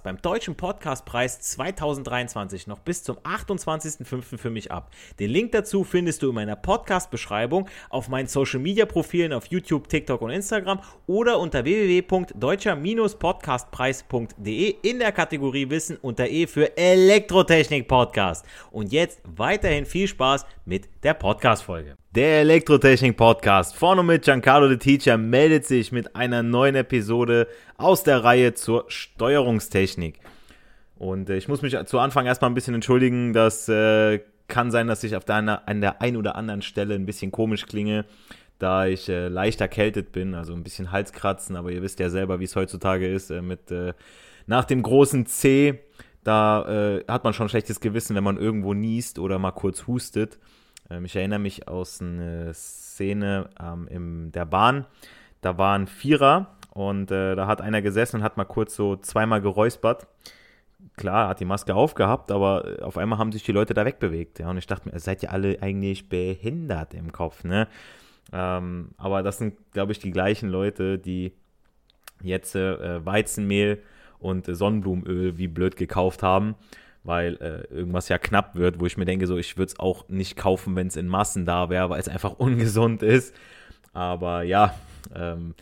Podcast beim Deutschen Podcastpreis 2023 noch bis zum 28.05. für mich ab. Den Link dazu findest du in meiner Podcast-Beschreibung auf meinen Social-Media-Profilen auf YouTube, TikTok und Instagram oder unter www.deutscher-podcastpreis.de in der Kategorie Wissen unter E für Elektrotechnik Podcast. Und jetzt weiterhin viel Spaß mit der Podcast-Folge. Der Elektrotechnik-Podcast vorne mit Giancarlo the Teacher meldet sich mit einer neuen Episode aus der Reihe zur Steuerungstechnik. Und äh, ich muss mich zu Anfang erstmal ein bisschen entschuldigen, das äh, kann sein, dass ich auf der, an der einen oder anderen Stelle ein bisschen komisch klinge, da ich äh, leicht erkältet bin, also ein bisschen Halskratzen, aber ihr wisst ja selber, wie es heutzutage ist, äh, mit äh, nach dem großen C, da äh, hat man schon schlechtes Gewissen, wenn man irgendwo niest oder mal kurz hustet. Ähm, ich erinnere mich aus einer Szene ähm, in der Bahn. Da waren Vierer und äh, da hat einer gesessen und hat mal kurz so zweimal geräuspert. Klar, hat die Maske aufgehabt, aber äh, auf einmal haben sich die Leute da wegbewegt. Ja, und ich dachte mir, seid ihr alle eigentlich behindert im Kopf, ne? Ähm, aber das sind, glaube ich, die gleichen Leute, die jetzt äh, Weizenmehl und äh, Sonnenblumenöl wie blöd gekauft haben weil äh, irgendwas ja knapp wird, wo ich mir denke, so ich würde es auch nicht kaufen, wenn es in Massen da wäre, weil es einfach ungesund ist. Aber ja, ähm,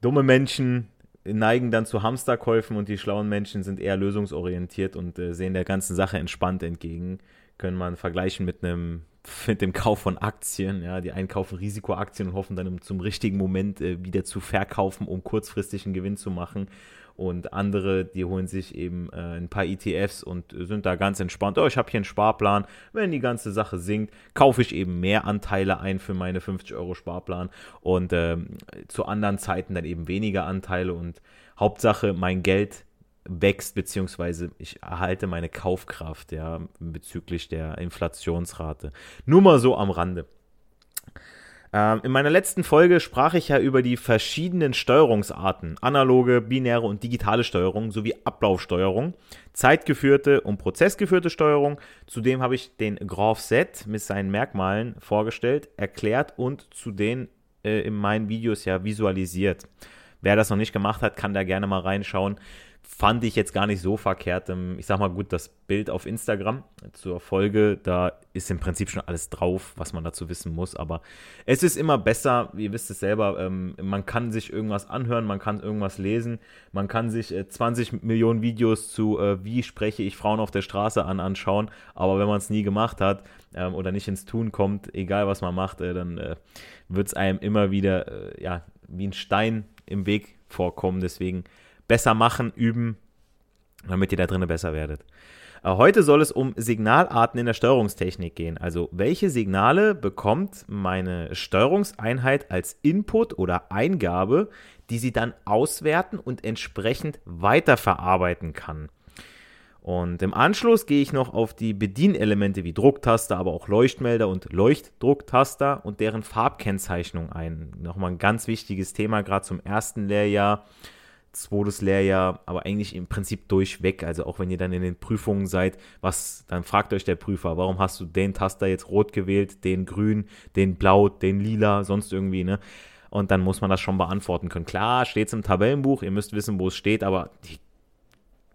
dumme Menschen neigen dann zu Hamsterkäufen und die schlauen Menschen sind eher lösungsorientiert und äh, sehen der ganzen Sache entspannt entgegen. Können man vergleichen mit einem mit dem Kauf von Aktien. Ja, die einen kaufen Risikoaktien und hoffen dann zum richtigen Moment äh, wieder zu verkaufen, um kurzfristig einen Gewinn zu machen und andere, die holen sich eben äh, ein paar ETFs und sind da ganz entspannt. Oh, ich habe hier einen Sparplan. Wenn die ganze Sache sinkt, kaufe ich eben mehr Anteile ein für meine 50 Euro Sparplan und äh, zu anderen Zeiten dann eben weniger Anteile und Hauptsache mein Geld wächst, beziehungsweise ich erhalte meine Kaufkraft, ja, bezüglich der Inflationsrate. Nur mal so am Rande. Ähm, in meiner letzten Folge sprach ich ja über die verschiedenen Steuerungsarten, analoge, binäre und digitale Steuerung sowie Ablaufsteuerung, zeitgeführte und prozessgeführte Steuerung. Zudem habe ich den Graph Set mit seinen Merkmalen vorgestellt, erklärt und zu den äh, in meinen Videos ja visualisiert. Wer das noch nicht gemacht hat, kann da gerne mal reinschauen fand ich jetzt gar nicht so verkehrt. Ähm, ich sag mal gut, das Bild auf Instagram zur Folge, da ist im Prinzip schon alles drauf, was man dazu wissen muss. Aber es ist immer besser, ihr wisst es selber, ähm, man kann sich irgendwas anhören, man kann irgendwas lesen, man kann sich 20 äh, Millionen Videos zu, äh, wie spreche ich Frauen auf der Straße an, anschauen. Aber wenn man es nie gemacht hat ähm, oder nicht ins Tun kommt, egal was man macht, äh, dann wird es einem immer wieder ja, wie ein Stein im Weg vorkommen. Deswegen besser machen, üben, damit ihr da drinnen besser werdet. Äh, heute soll es um Signalarten in der Steuerungstechnik gehen. Also welche Signale bekommt meine Steuerungseinheit als Input oder Eingabe, die sie dann auswerten und entsprechend weiterverarbeiten kann. Und im Anschluss gehe ich noch auf die Bedienelemente wie Drucktaster, aber auch Leuchtmelder und Leuchtdrucktaster und deren Farbkennzeichnung ein. Nochmal ein ganz wichtiges Thema, gerade zum ersten Lehrjahr zweites Lehrjahr, aber eigentlich im Prinzip durchweg. Also auch wenn ihr dann in den Prüfungen seid, was, dann fragt euch der Prüfer, warum hast du den Taster jetzt rot gewählt, den grün, den blau, den lila, sonst irgendwie, ne? Und dann muss man das schon beantworten können. Klar, steht es im Tabellenbuch, ihr müsst wissen, wo es steht, aber die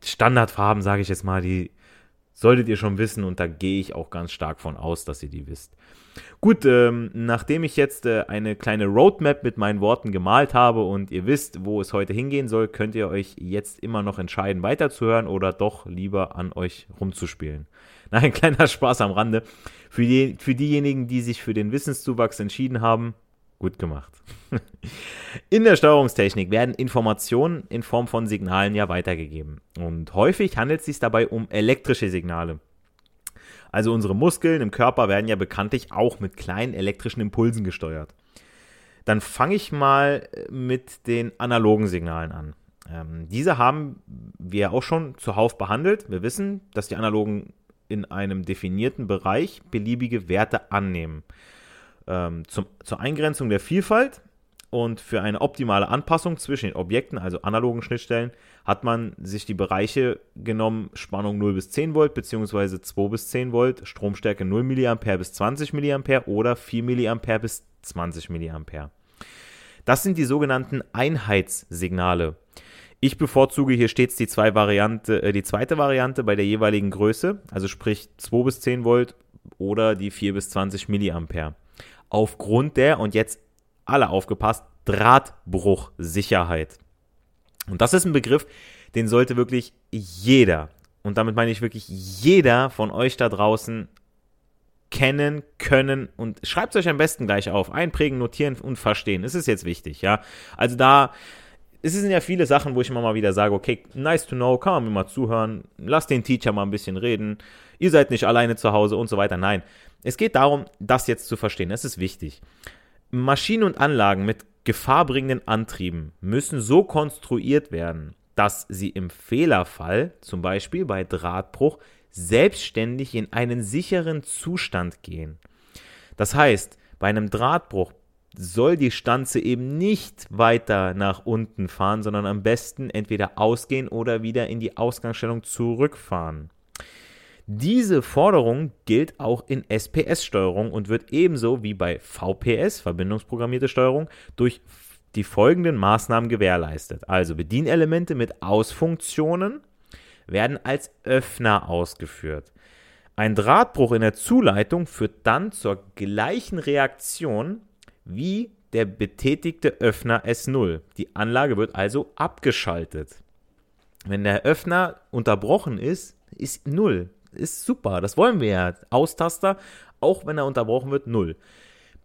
Standardfarben, sage ich jetzt mal, die solltet ihr schon wissen und da gehe ich auch ganz stark von aus, dass ihr die wisst. Gut, ähm, nachdem ich jetzt äh, eine kleine Roadmap mit meinen Worten gemalt habe und ihr wisst, wo es heute hingehen soll, könnt ihr euch jetzt immer noch entscheiden, weiterzuhören oder doch lieber an euch rumzuspielen. Nein, kleiner Spaß am Rande. Für, die, für diejenigen, die sich für den Wissenszuwachs entschieden haben, gut gemacht. In der Steuerungstechnik werden Informationen in Form von Signalen ja weitergegeben. Und häufig handelt es sich dabei um elektrische Signale. Also unsere Muskeln im Körper werden ja bekanntlich auch mit kleinen elektrischen Impulsen gesteuert. Dann fange ich mal mit den analogen Signalen an. Ähm, diese haben wir auch schon zuhauf behandelt. Wir wissen, dass die analogen in einem definierten Bereich beliebige Werte annehmen. Ähm, zum, zur Eingrenzung der Vielfalt und für eine optimale Anpassung zwischen den Objekten, also analogen Schnittstellen, hat man sich die Bereiche genommen, Spannung 0 bis 10 Volt bzw. 2 bis 10 Volt, Stromstärke 0 mA bis 20 mA oder 4 mA bis 20 mA. Das sind die sogenannten Einheitssignale. Ich bevorzuge hier stets die, zwei Variante, äh, die zweite Variante bei der jeweiligen Größe, also sprich 2 bis 10 Volt oder die 4 bis 20 mA. Aufgrund der, und jetzt alle aufgepasst, Drahtbruchsicherheit. Und das ist ein Begriff, den sollte wirklich jeder, und damit meine ich wirklich jeder von euch da draußen kennen, können und schreibt es euch am besten gleich auf. Einprägen, notieren und verstehen. Es ist jetzt wichtig, ja. Also da, es sind ja viele Sachen, wo ich immer mal wieder sage, okay, nice to know, kann man mir mal zuhören, lasst den Teacher mal ein bisschen reden, ihr seid nicht alleine zu Hause und so weiter. Nein, es geht darum, das jetzt zu verstehen. Es ist wichtig. Maschinen und Anlagen mit gefahrbringenden Antrieben müssen so konstruiert werden, dass sie im Fehlerfall, zum Beispiel bei Drahtbruch, selbstständig in einen sicheren Zustand gehen. Das heißt, bei einem Drahtbruch soll die Stanze eben nicht weiter nach unten fahren, sondern am besten entweder ausgehen oder wieder in die Ausgangsstellung zurückfahren. Diese Forderung gilt auch in SPS-Steuerung und wird ebenso wie bei VPS, verbindungsprogrammierte Steuerung, durch die folgenden Maßnahmen gewährleistet. Also Bedienelemente mit Ausfunktionen werden als Öffner ausgeführt. Ein Drahtbruch in der Zuleitung führt dann zur gleichen Reaktion wie der betätigte Öffner S0. Die Anlage wird also abgeschaltet. Wenn der Öffner unterbrochen ist, ist 0 ist super. Das wollen wir ja. Austaster, auch wenn er unterbrochen wird, null.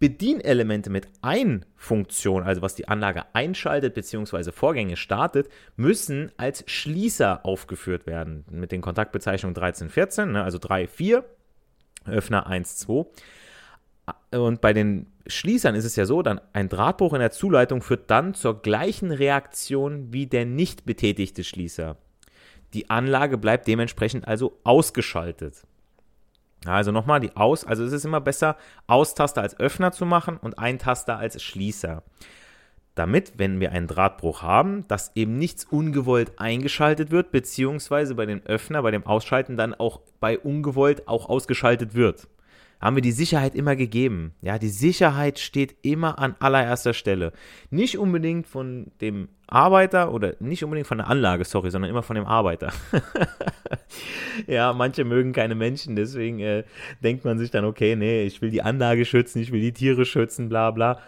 Bedienelemente mit Ein-Funktion, also was die Anlage einschaltet bzw. Vorgänge startet, müssen als Schließer aufgeführt werden. Mit den Kontaktbezeichnungen 13, 14, ne, also 3, 4, Öffner 1, 2. Und bei den Schließern ist es ja so, dann ein Drahtbruch in der Zuleitung führt dann zur gleichen Reaktion wie der nicht betätigte Schließer. Die Anlage bleibt dementsprechend also ausgeschaltet. Also nochmal die Aus, also es ist immer besser, Austaster als Öffner zu machen und Eintaster als Schließer. Damit, wenn wir einen Drahtbruch haben, dass eben nichts ungewollt eingeschaltet wird, beziehungsweise bei dem Öffner, bei dem Ausschalten dann auch bei ungewollt auch ausgeschaltet wird haben wir die Sicherheit immer gegeben. Ja, die Sicherheit steht immer an allererster Stelle. Nicht unbedingt von dem Arbeiter oder nicht unbedingt von der Anlage, sorry, sondern immer von dem Arbeiter. ja, manche mögen keine Menschen, deswegen äh, denkt man sich dann, okay, nee, ich will die Anlage schützen, ich will die Tiere schützen, bla bla.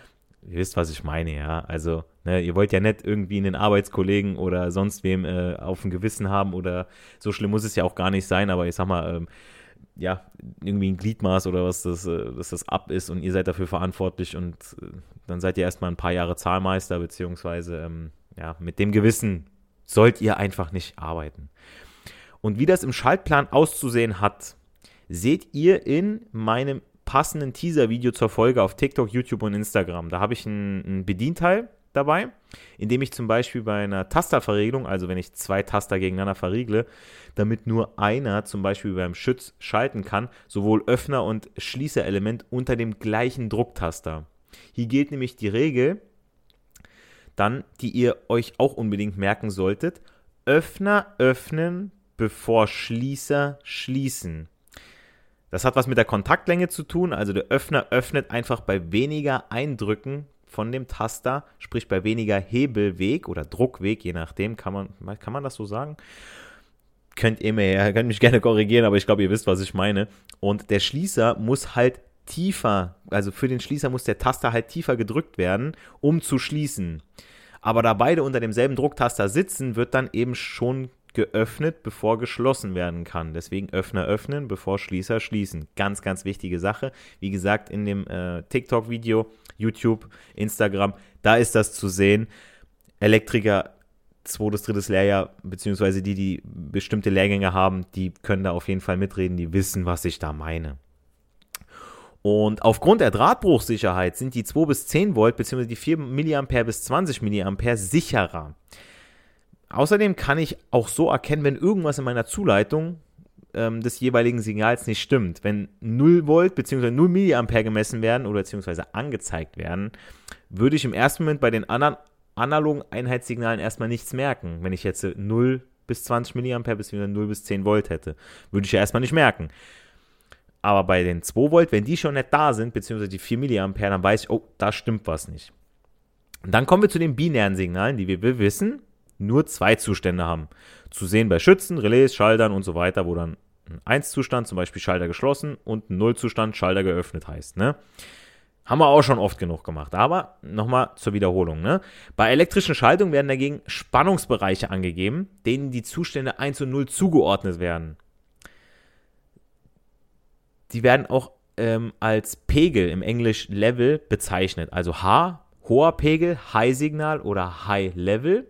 Ihr wisst, was ich meine, ja. Also, ne, ihr wollt ja nicht irgendwie einen Arbeitskollegen oder sonst wem äh, auf dem Gewissen haben oder so schlimm muss es ja auch gar nicht sein, aber ich sag mal, ähm, ja, irgendwie ein Gliedmaß oder was das, äh, dass das ab ist und ihr seid dafür verantwortlich und äh, dann seid ihr erstmal ein paar Jahre Zahlmeister, beziehungsweise ähm, ja, mit dem Gewissen sollt ihr einfach nicht arbeiten. Und wie das im Schaltplan auszusehen hat, seht ihr in meinem passenden Teaser-Video zur Folge auf TikTok, YouTube und Instagram. Da habe ich ein, ein Bedienteil dabei, indem ich zum Beispiel bei einer Tasterverriegelung, also wenn ich zwei Taster gegeneinander verriegle, damit nur einer zum Beispiel beim Schütz schalten kann, sowohl Öffner und Schließerelement unter dem gleichen Drucktaster. Hier gilt nämlich die Regel, dann, die ihr euch auch unbedingt merken solltet, Öffner öffnen, bevor Schließer schließen. Das hat was mit der Kontaktlänge zu tun, also der Öffner öffnet einfach bei weniger Eindrücken von dem Taster, sprich bei weniger Hebelweg oder Druckweg, je nachdem, kann man, kann man das so sagen. könnt ihr mir, könnt mich gerne korrigieren, aber ich glaube, ihr wisst, was ich meine. Und der Schließer muss halt tiefer, also für den Schließer muss der Taster halt tiefer gedrückt werden, um zu schließen. Aber da beide unter demselben Drucktaster sitzen, wird dann eben schon geöffnet, bevor geschlossen werden kann. Deswegen Öffner öffnen, bevor Schließer schließen. Ganz, ganz wichtige Sache. Wie gesagt, in dem äh, TikTok-Video, YouTube, Instagram, da ist das zu sehen. Elektriker, zweites, drittes Lehrjahr, beziehungsweise die, die bestimmte Lehrgänge haben, die können da auf jeden Fall mitreden, die wissen, was ich da meine. Und aufgrund der Drahtbruchsicherheit sind die 2 bis 10 Volt bzw. die 4 mA bis 20 mA sicherer. Außerdem kann ich auch so erkennen, wenn irgendwas in meiner Zuleitung ähm, des jeweiligen Signals nicht stimmt. Wenn 0 Volt bzw. 0 mA gemessen werden oder bzw. angezeigt werden, würde ich im ersten Moment bei den anderen analogen Einheitssignalen erstmal nichts merken. Wenn ich jetzt 0 bis 20 mA bzw. 0 bis 10 Volt hätte, würde ich ja erstmal nicht merken. Aber bei den 2 Volt, wenn die schon nicht da sind, beziehungsweise die 4 mA, dann weiß ich, oh, da stimmt was nicht. Und dann kommen wir zu den binären Signalen, die wir wissen, nur zwei Zustände haben. Zu sehen bei Schützen, Relais, Schaltern und so weiter, wo dann ein 1-Zustand, zum Beispiel Schalter geschlossen und ein 0-Zustand, Schalter geöffnet heißt. Ne? Haben wir auch schon oft genug gemacht. Aber nochmal zur Wiederholung. Ne? Bei elektrischen Schaltungen werden dagegen Spannungsbereiche angegeben, denen die Zustände 1 und 0 zugeordnet werden. Die werden auch ähm, als Pegel im Englisch Level bezeichnet. Also H, hoher Pegel, High-Signal oder High-Level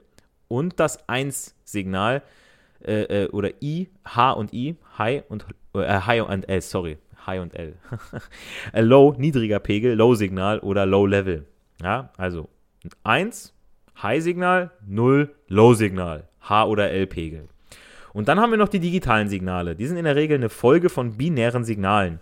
und das 1-Signal äh, äh, oder I, H und I, High und äh, High und L, sorry, High und L. low, niedriger Pegel, Low-Signal oder Low-Level. Ja, also 1, High-Signal, 0, Low-Signal, H- oder L-Pegel. Und dann haben wir noch die digitalen Signale. Die sind in der Regel eine Folge von binären Signalen.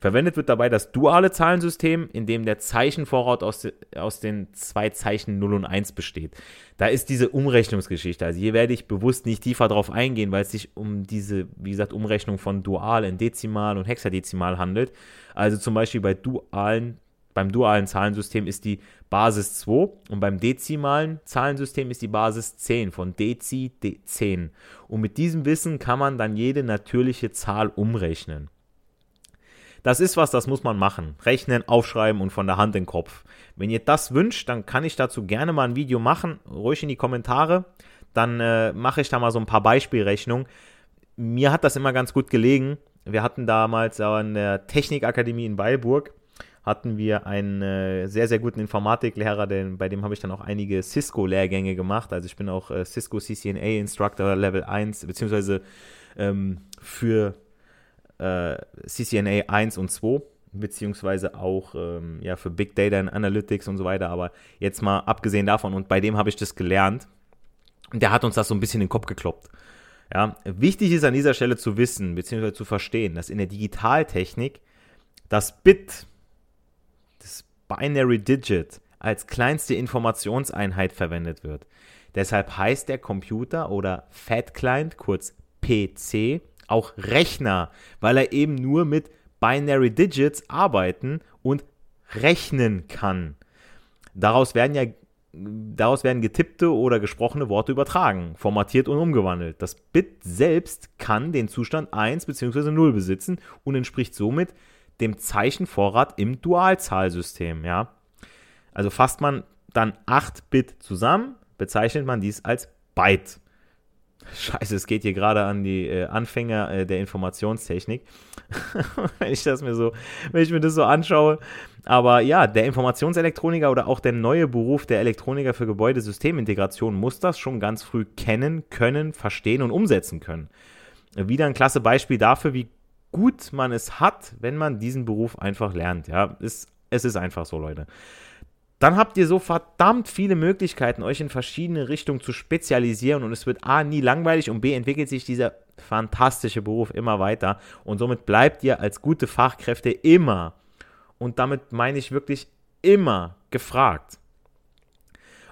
Verwendet wird dabei das duale Zahlensystem, in dem der Zeichenvorrat aus, de, aus den zwei Zeichen 0 und 1 besteht. Da ist diese Umrechnungsgeschichte. Also hier werde ich bewusst nicht tiefer drauf eingehen, weil es sich um diese, wie gesagt, Umrechnung von Dual in Dezimal und Hexadezimal handelt. Also zum Beispiel bei dualen, beim dualen Zahlensystem ist die Basis 2 und beim dezimalen Zahlensystem ist die Basis 10 von Dezi D10. Und mit diesem Wissen kann man dann jede natürliche Zahl umrechnen. Das ist was, das muss man machen. Rechnen, aufschreiben und von der Hand in den Kopf. Wenn ihr das wünscht, dann kann ich dazu gerne mal ein Video machen. Ruhig in die Kommentare. Dann äh, mache ich da mal so ein paar Beispielrechnungen. Mir hat das immer ganz gut gelegen. Wir hatten damals an der Technikakademie in Weilburg hatten wir einen äh, sehr, sehr guten Informatiklehrer, den, bei dem habe ich dann auch einige Cisco-Lehrgänge gemacht. Also ich bin auch äh, Cisco CCNA Instructor Level 1, beziehungsweise ähm, für äh, CCNA 1 und 2, beziehungsweise auch ähm, ja, für Big Data and Analytics und so weiter. Aber jetzt mal abgesehen davon, und bei dem habe ich das gelernt, der hat uns das so ein bisschen in den Kopf gekloppt. Ja, wichtig ist an dieser Stelle zu wissen, beziehungsweise zu verstehen, dass in der Digitaltechnik das Bit, das Binary Digit, als kleinste Informationseinheit verwendet wird. Deshalb heißt der Computer oder Fat Client, kurz PC, auch Rechner, weil er eben nur mit Binary Digits arbeiten und rechnen kann. Daraus werden ja daraus werden getippte oder gesprochene Worte übertragen, formatiert und umgewandelt. Das Bit selbst kann den Zustand 1 bzw. 0 besitzen und entspricht somit dem Zeichenvorrat im Dualzahlsystem, ja. Also fasst man dann 8 Bit zusammen, bezeichnet man dies als Byte. Scheiße, es geht hier gerade an die äh, Anfänger äh, der Informationstechnik. wenn ich das mir so, wenn ich mir das so anschaue. Aber ja, der Informationselektroniker oder auch der neue Beruf der Elektroniker für Gebäudesystemintegration muss das schon ganz früh kennen, können, verstehen und umsetzen können. Wieder ein klasse Beispiel dafür, wie gut man es hat, wenn man diesen Beruf einfach lernt. Ja, es, es ist einfach so, Leute dann habt ihr so verdammt viele Möglichkeiten, euch in verschiedene Richtungen zu spezialisieren und es wird A nie langweilig und B entwickelt sich dieser fantastische Beruf immer weiter und somit bleibt ihr als gute Fachkräfte immer und damit meine ich wirklich immer gefragt.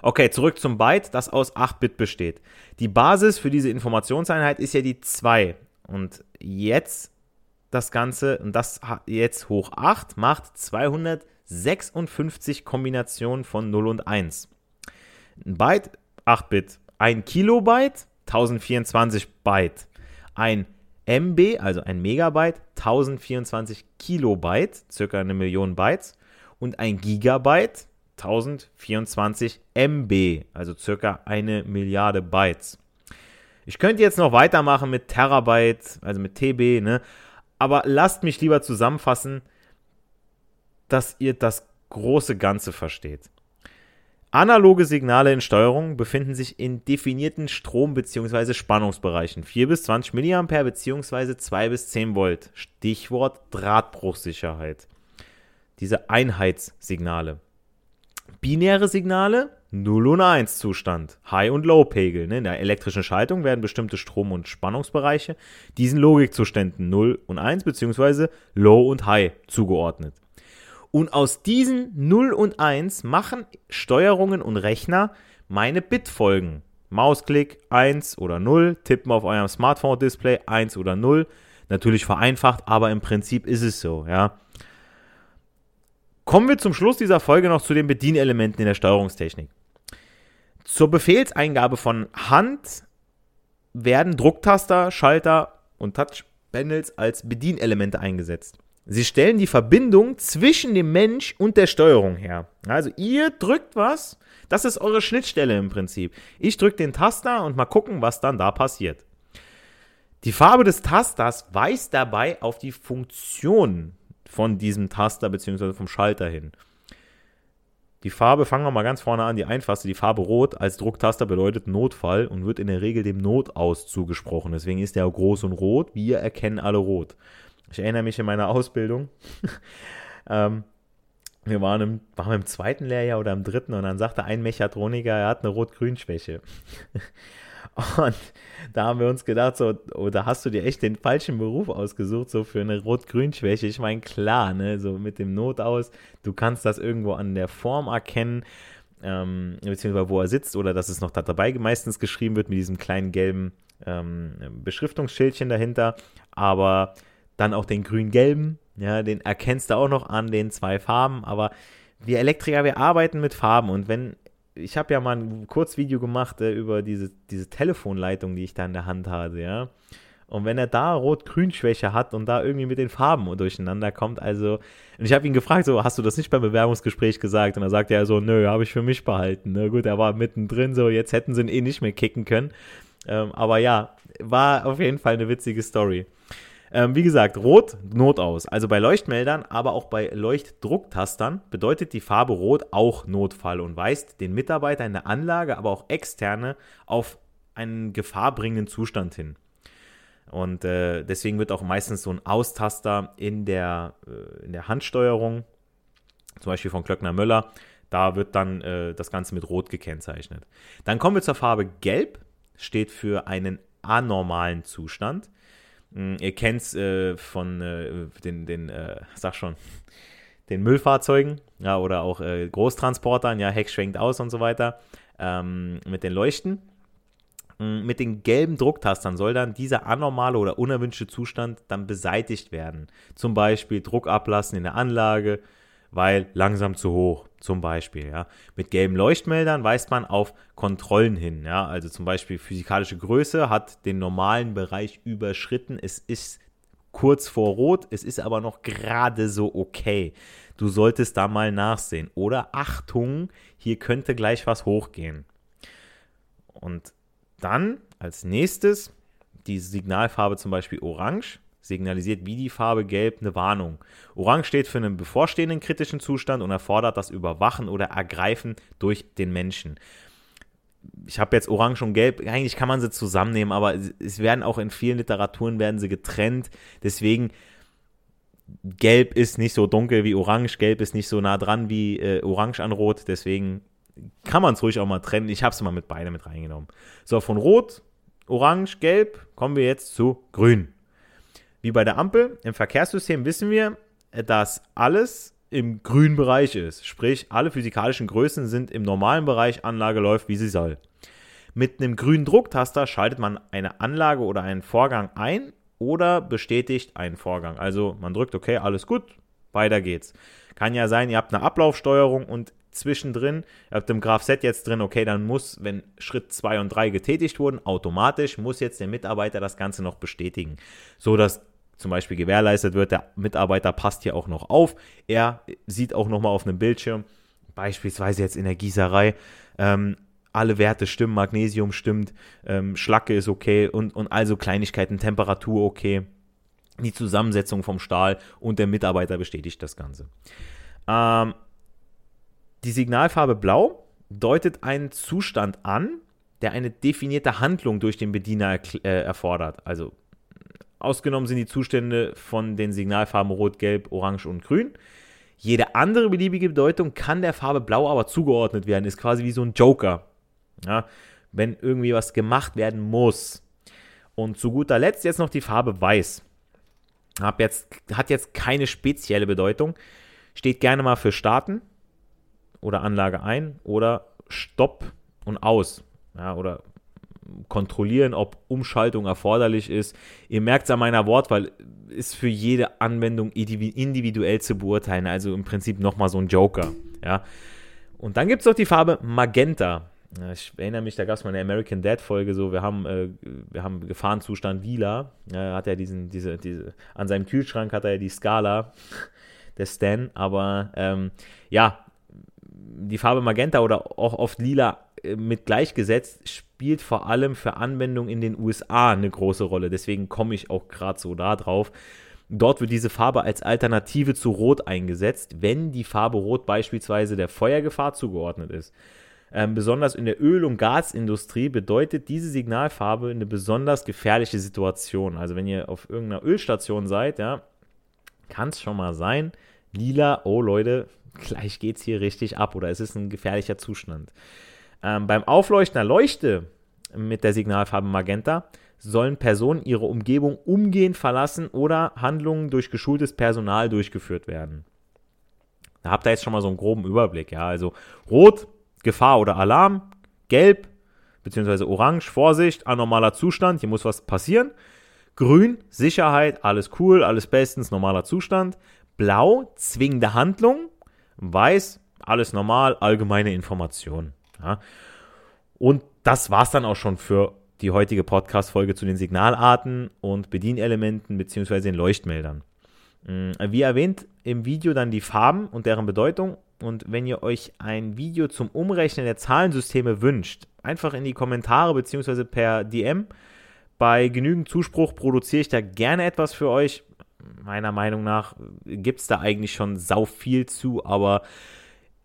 Okay, zurück zum Byte, das aus 8-Bit besteht. Die Basis für diese Informationseinheit ist ja die 2 und jetzt das Ganze und das jetzt hoch 8 macht 200 56 Kombinationen von 0 und 1. Ein Byte, 8 Bit. Ein Kilobyte, 1024 Byte. ein MB, also ein Megabyte, 1024 Kilobyte, circa eine Million Bytes, und ein Gigabyte, 1024 MB, also circa eine Milliarde Bytes. Ich könnte jetzt noch weitermachen mit Terabyte, also mit TB, ne? Aber lasst mich lieber zusammenfassen, dass ihr das große Ganze versteht. Analoge Signale in Steuerung befinden sich in definierten Strom- bzw. Spannungsbereichen 4 bis 20 mA bzw. 2 bis 10 Volt. Stichwort Drahtbruchsicherheit. Diese Einheitssignale. Binäre Signale 0 und 1 Zustand, High- und Low-Pegel. Ne? In der elektrischen Schaltung werden bestimmte Strom- und Spannungsbereiche diesen Logikzuständen 0 und 1 bzw. Low und High zugeordnet. Und aus diesen 0 und 1 machen Steuerungen und Rechner meine Bitfolgen. Mausklick 1 oder 0, tippen auf eurem Smartphone-Display 1 oder 0. Natürlich vereinfacht, aber im Prinzip ist es so, ja. Kommen wir zum Schluss dieser Folge noch zu den Bedienelementen in der Steuerungstechnik. Zur Befehlseingabe von Hand werden Drucktaster, Schalter und Touchpanels als Bedienelemente eingesetzt. Sie stellen die Verbindung zwischen dem Mensch und der Steuerung her. Also ihr drückt was, das ist eure Schnittstelle im Prinzip. Ich drücke den Taster und mal gucken, was dann da passiert. Die Farbe des Tasters weist dabei auf die Funktion von diesem Taster bzw. vom Schalter hin. Die Farbe, fangen wir mal ganz vorne an, die einfachste, die Farbe Rot als Drucktaster bedeutet Notfall und wird in der Regel dem Notaus zugesprochen. Deswegen ist der groß und rot. Wir erkennen alle rot. Ich erinnere mich in meiner Ausbildung. ähm, wir waren im, waren im zweiten Lehrjahr oder im dritten und dann sagte ein Mechatroniker, er hat eine Rot-Grün-Schwäche. und da haben wir uns gedacht, so, oh, hast du dir echt den falschen Beruf ausgesucht, so für eine Rot-Grün-Schwäche? Ich meine, klar, ne, so mit dem Not aus, du kannst das irgendwo an der Form erkennen, ähm, beziehungsweise wo er sitzt oder dass es noch da dabei meistens geschrieben wird mit diesem kleinen gelben ähm, Beschriftungsschildchen dahinter. Aber dann auch den grün-gelben, ja, den erkennst du auch noch an den zwei Farben, aber wir Elektriker, wir arbeiten mit Farben und wenn, ich habe ja mal ein Kurzvideo gemacht äh, über diese, diese Telefonleitung, die ich da in der Hand hatte, ja, und wenn er da Rot-Grün-Schwäche hat und da irgendwie mit den Farben durcheinander kommt, also, und ich habe ihn gefragt, so, hast du das nicht beim Bewerbungsgespräch gesagt? Und er sagt er so, nö, habe ich für mich behalten. Na gut, er war mittendrin, so, jetzt hätten sie ihn eh nicht mehr kicken können. Ähm, aber ja, war auf jeden Fall eine witzige Story. Ähm, wie gesagt, rot, Not aus. Also bei Leuchtmeldern, aber auch bei Leuchtdrucktastern bedeutet die Farbe rot auch Notfall und weist den Mitarbeiter in der Anlage, aber auch externe auf einen gefahrbringenden Zustand hin. Und äh, deswegen wird auch meistens so ein Austaster in der, äh, in der Handsteuerung, zum Beispiel von Klöckner Möller, da wird dann äh, das Ganze mit Rot gekennzeichnet. Dann kommen wir zur Farbe Gelb, steht für einen anormalen Zustand. Hm, ihr kennt es äh, von äh, den, den äh, sag schon, den Müllfahrzeugen ja, oder auch äh, Großtransportern, ja, Heck schwenkt aus und so weiter, ähm, mit den Leuchten. Hm, mit den gelben Drucktastern soll dann dieser anormale oder unerwünschte Zustand dann beseitigt werden. Zum Beispiel Druck ablassen in der Anlage, weil langsam zu hoch, zum Beispiel. Ja. Mit gelben Leuchtmeldern weist man auf Kontrollen hin. Ja. Also zum Beispiel physikalische Größe hat den normalen Bereich überschritten. Es ist kurz vor Rot, es ist aber noch gerade so okay. Du solltest da mal nachsehen. Oder Achtung, hier könnte gleich was hochgehen. Und dann als nächstes die Signalfarbe zum Beispiel Orange signalisiert wie die Farbe Gelb eine Warnung. Orange steht für einen bevorstehenden kritischen Zustand und erfordert das Überwachen oder Ergreifen durch den Menschen. Ich habe jetzt Orange und Gelb, eigentlich kann man sie zusammennehmen, aber es werden auch in vielen Literaturen werden sie getrennt. Deswegen Gelb ist nicht so dunkel wie Orange, Gelb ist nicht so nah dran wie äh, Orange an Rot. Deswegen kann man es ruhig auch mal trennen. Ich habe es mal mit beide mit reingenommen. So, von Rot, Orange, Gelb kommen wir jetzt zu Grün. Wie bei der Ampel im Verkehrssystem wissen wir, dass alles im grünen Bereich ist. Sprich, alle physikalischen Größen sind im normalen Bereich, Anlage läuft, wie sie soll. Mit einem grünen Drucktaster schaltet man eine Anlage oder einen Vorgang ein oder bestätigt einen Vorgang. Also man drückt, okay, alles gut, weiter geht's. Kann ja sein, ihr habt eine Ablaufsteuerung und zwischendrin. Ihr habt im Graph Set jetzt drin, okay, dann muss, wenn Schritt 2 und 3 getätigt wurden, automatisch muss jetzt der Mitarbeiter das Ganze noch bestätigen. So dass zum Beispiel gewährleistet wird, der Mitarbeiter passt hier auch noch auf. Er sieht auch nochmal auf einem Bildschirm, beispielsweise jetzt in der Gießerei, ähm, alle Werte stimmen, Magnesium stimmt, ähm, Schlacke ist okay und, und also Kleinigkeiten, Temperatur okay, die Zusammensetzung vom Stahl und der Mitarbeiter bestätigt das Ganze. Ähm, die Signalfarbe Blau deutet einen Zustand an, der eine definierte Handlung durch den Bediener äh, erfordert. Also ausgenommen sind die Zustände von den Signalfarben Rot, Gelb, Orange und Grün. Jede andere beliebige Bedeutung kann der Farbe Blau aber zugeordnet werden, ist quasi wie so ein Joker. Ja, wenn irgendwie was gemacht werden muss. Und zu guter Letzt jetzt noch die Farbe Weiß. Hab jetzt, hat jetzt keine spezielle Bedeutung. Steht gerne mal für Starten oder Anlage ein oder Stopp und aus. Ja, oder kontrollieren, ob Umschaltung erforderlich ist. Ihr merkt es an meiner Wortwahl, ist für jede Anwendung individuell zu beurteilen. Also im Prinzip nochmal so ein Joker. Ja. Und dann gibt es noch die Farbe Magenta. Ich erinnere mich, da gab es mal eine American Dad Folge, so wir haben, äh, wir haben Gefahrenzustand Lila, äh, hat er diesen, diese, diese, an seinem Kühlschrank hat er ja die Skala, der Stan, aber ähm, ja, die Farbe Magenta oder auch oft Lila äh, mit gleichgesetzt spielt vor allem für Anwendungen in den USA eine große Rolle, deswegen komme ich auch gerade so da drauf. Dort wird diese Farbe als Alternative zu Rot eingesetzt, wenn die Farbe Rot beispielsweise der Feuergefahr zugeordnet ist. Ähm, besonders in der Öl- und Gasindustrie bedeutet diese Signalfarbe eine besonders gefährliche Situation. Also wenn ihr auf irgendeiner Ölstation seid, ja, kann es schon mal sein, lila, oh Leute, gleich geht es hier richtig ab oder es ist ein gefährlicher Zustand. Ähm, beim Aufleuchten der Leuchte mit der Signalfarbe Magenta sollen Personen ihre Umgebung umgehend verlassen oder Handlungen durch geschultes Personal durchgeführt werden. Da habt ihr jetzt schon mal so einen groben Überblick. Ja, also rot Gefahr oder Alarm, gelb bzw. orange, Vorsicht, anormaler Zustand, hier muss was passieren. Grün, Sicherheit, alles cool, alles bestens, normaler Zustand. Blau, zwingende Handlung. Weiß, alles normal, allgemeine Information. Ja. Und das war es dann auch schon für die heutige Podcast-Folge zu den Signalarten und Bedienelementen bzw. den Leuchtmeldern. Mm, wie erwähnt, im Video dann die Farben und deren Bedeutung und wenn ihr euch ein Video zum Umrechnen der Zahlensysteme wünscht, einfach in die Kommentare bzw. per DM. Bei genügend Zuspruch produziere ich da gerne etwas für euch. Meiner Meinung nach gibt es da eigentlich schon sau viel zu, aber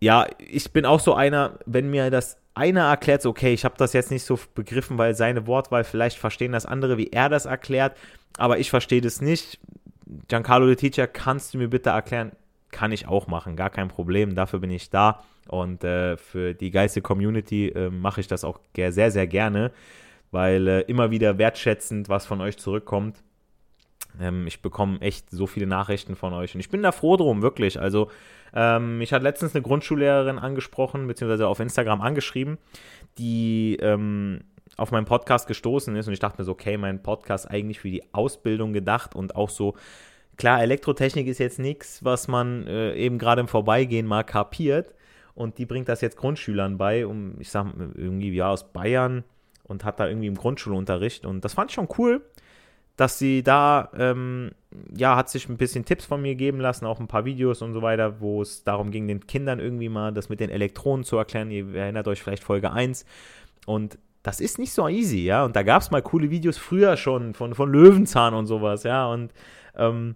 ja, ich bin auch so einer, wenn mir das einer erklärt, okay, ich habe das jetzt nicht so begriffen, weil seine Wortwahl vielleicht verstehen das andere, wie er das erklärt, aber ich verstehe das nicht. Giancarlo the Teacher, kannst du mir bitte erklären, kann ich auch machen, gar kein Problem, dafür bin ich da und äh, für die geilste Community äh, mache ich das auch sehr, sehr gerne, weil äh, immer wieder wertschätzend was von euch zurückkommt. Ähm, ich bekomme echt so viele Nachrichten von euch und ich bin da froh drum, wirklich. Also, ähm, mich hat letztens eine Grundschullehrerin angesprochen, beziehungsweise auf Instagram angeschrieben, die ähm, auf meinen Podcast gestoßen ist und ich dachte mir so, okay, mein Podcast eigentlich für die Ausbildung gedacht und auch so Klar, Elektrotechnik ist jetzt nichts, was man äh, eben gerade im Vorbeigehen mal kapiert. Und die bringt das jetzt Grundschülern bei, um, ich sag irgendwie, ja, aus Bayern und hat da irgendwie im Grundschulunterricht. Und das fand ich schon cool, dass sie da, ähm, ja, hat sich ein bisschen Tipps von mir geben lassen, auch ein paar Videos und so weiter, wo es darum ging, den Kindern irgendwie mal das mit den Elektronen zu erklären. Ihr erinnert euch vielleicht Folge 1. Und das ist nicht so easy, ja. Und da gab es mal coole Videos früher schon von, von Löwenzahn und sowas, ja. Und ähm,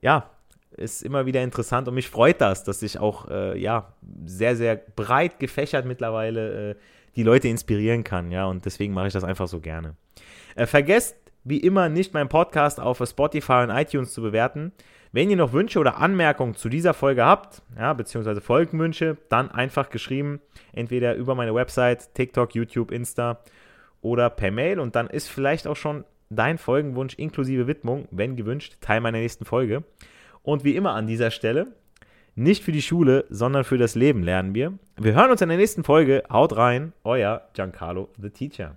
ja, ist immer wieder interessant und mich freut das, dass ich auch äh, ja sehr, sehr breit gefächert mittlerweile äh, die Leute inspirieren kann, ja, und deswegen mache ich das einfach so gerne. Äh, vergesst wie immer nicht meinen Podcast auf Spotify und iTunes zu bewerten. Wenn ihr noch Wünsche oder Anmerkungen zu dieser Folge habt, ja, beziehungsweise Folgenwünsche, dann einfach geschrieben, entweder über meine Website, TikTok, YouTube, Insta oder per Mail und dann ist vielleicht auch schon dein Folgenwunsch inklusive Widmung, wenn gewünscht, Teil meiner nächsten Folge. Und wie immer an dieser Stelle, nicht für die Schule, sondern für das Leben lernen wir. Wir hören uns in der nächsten Folge. Haut rein, euer Giancarlo the Teacher.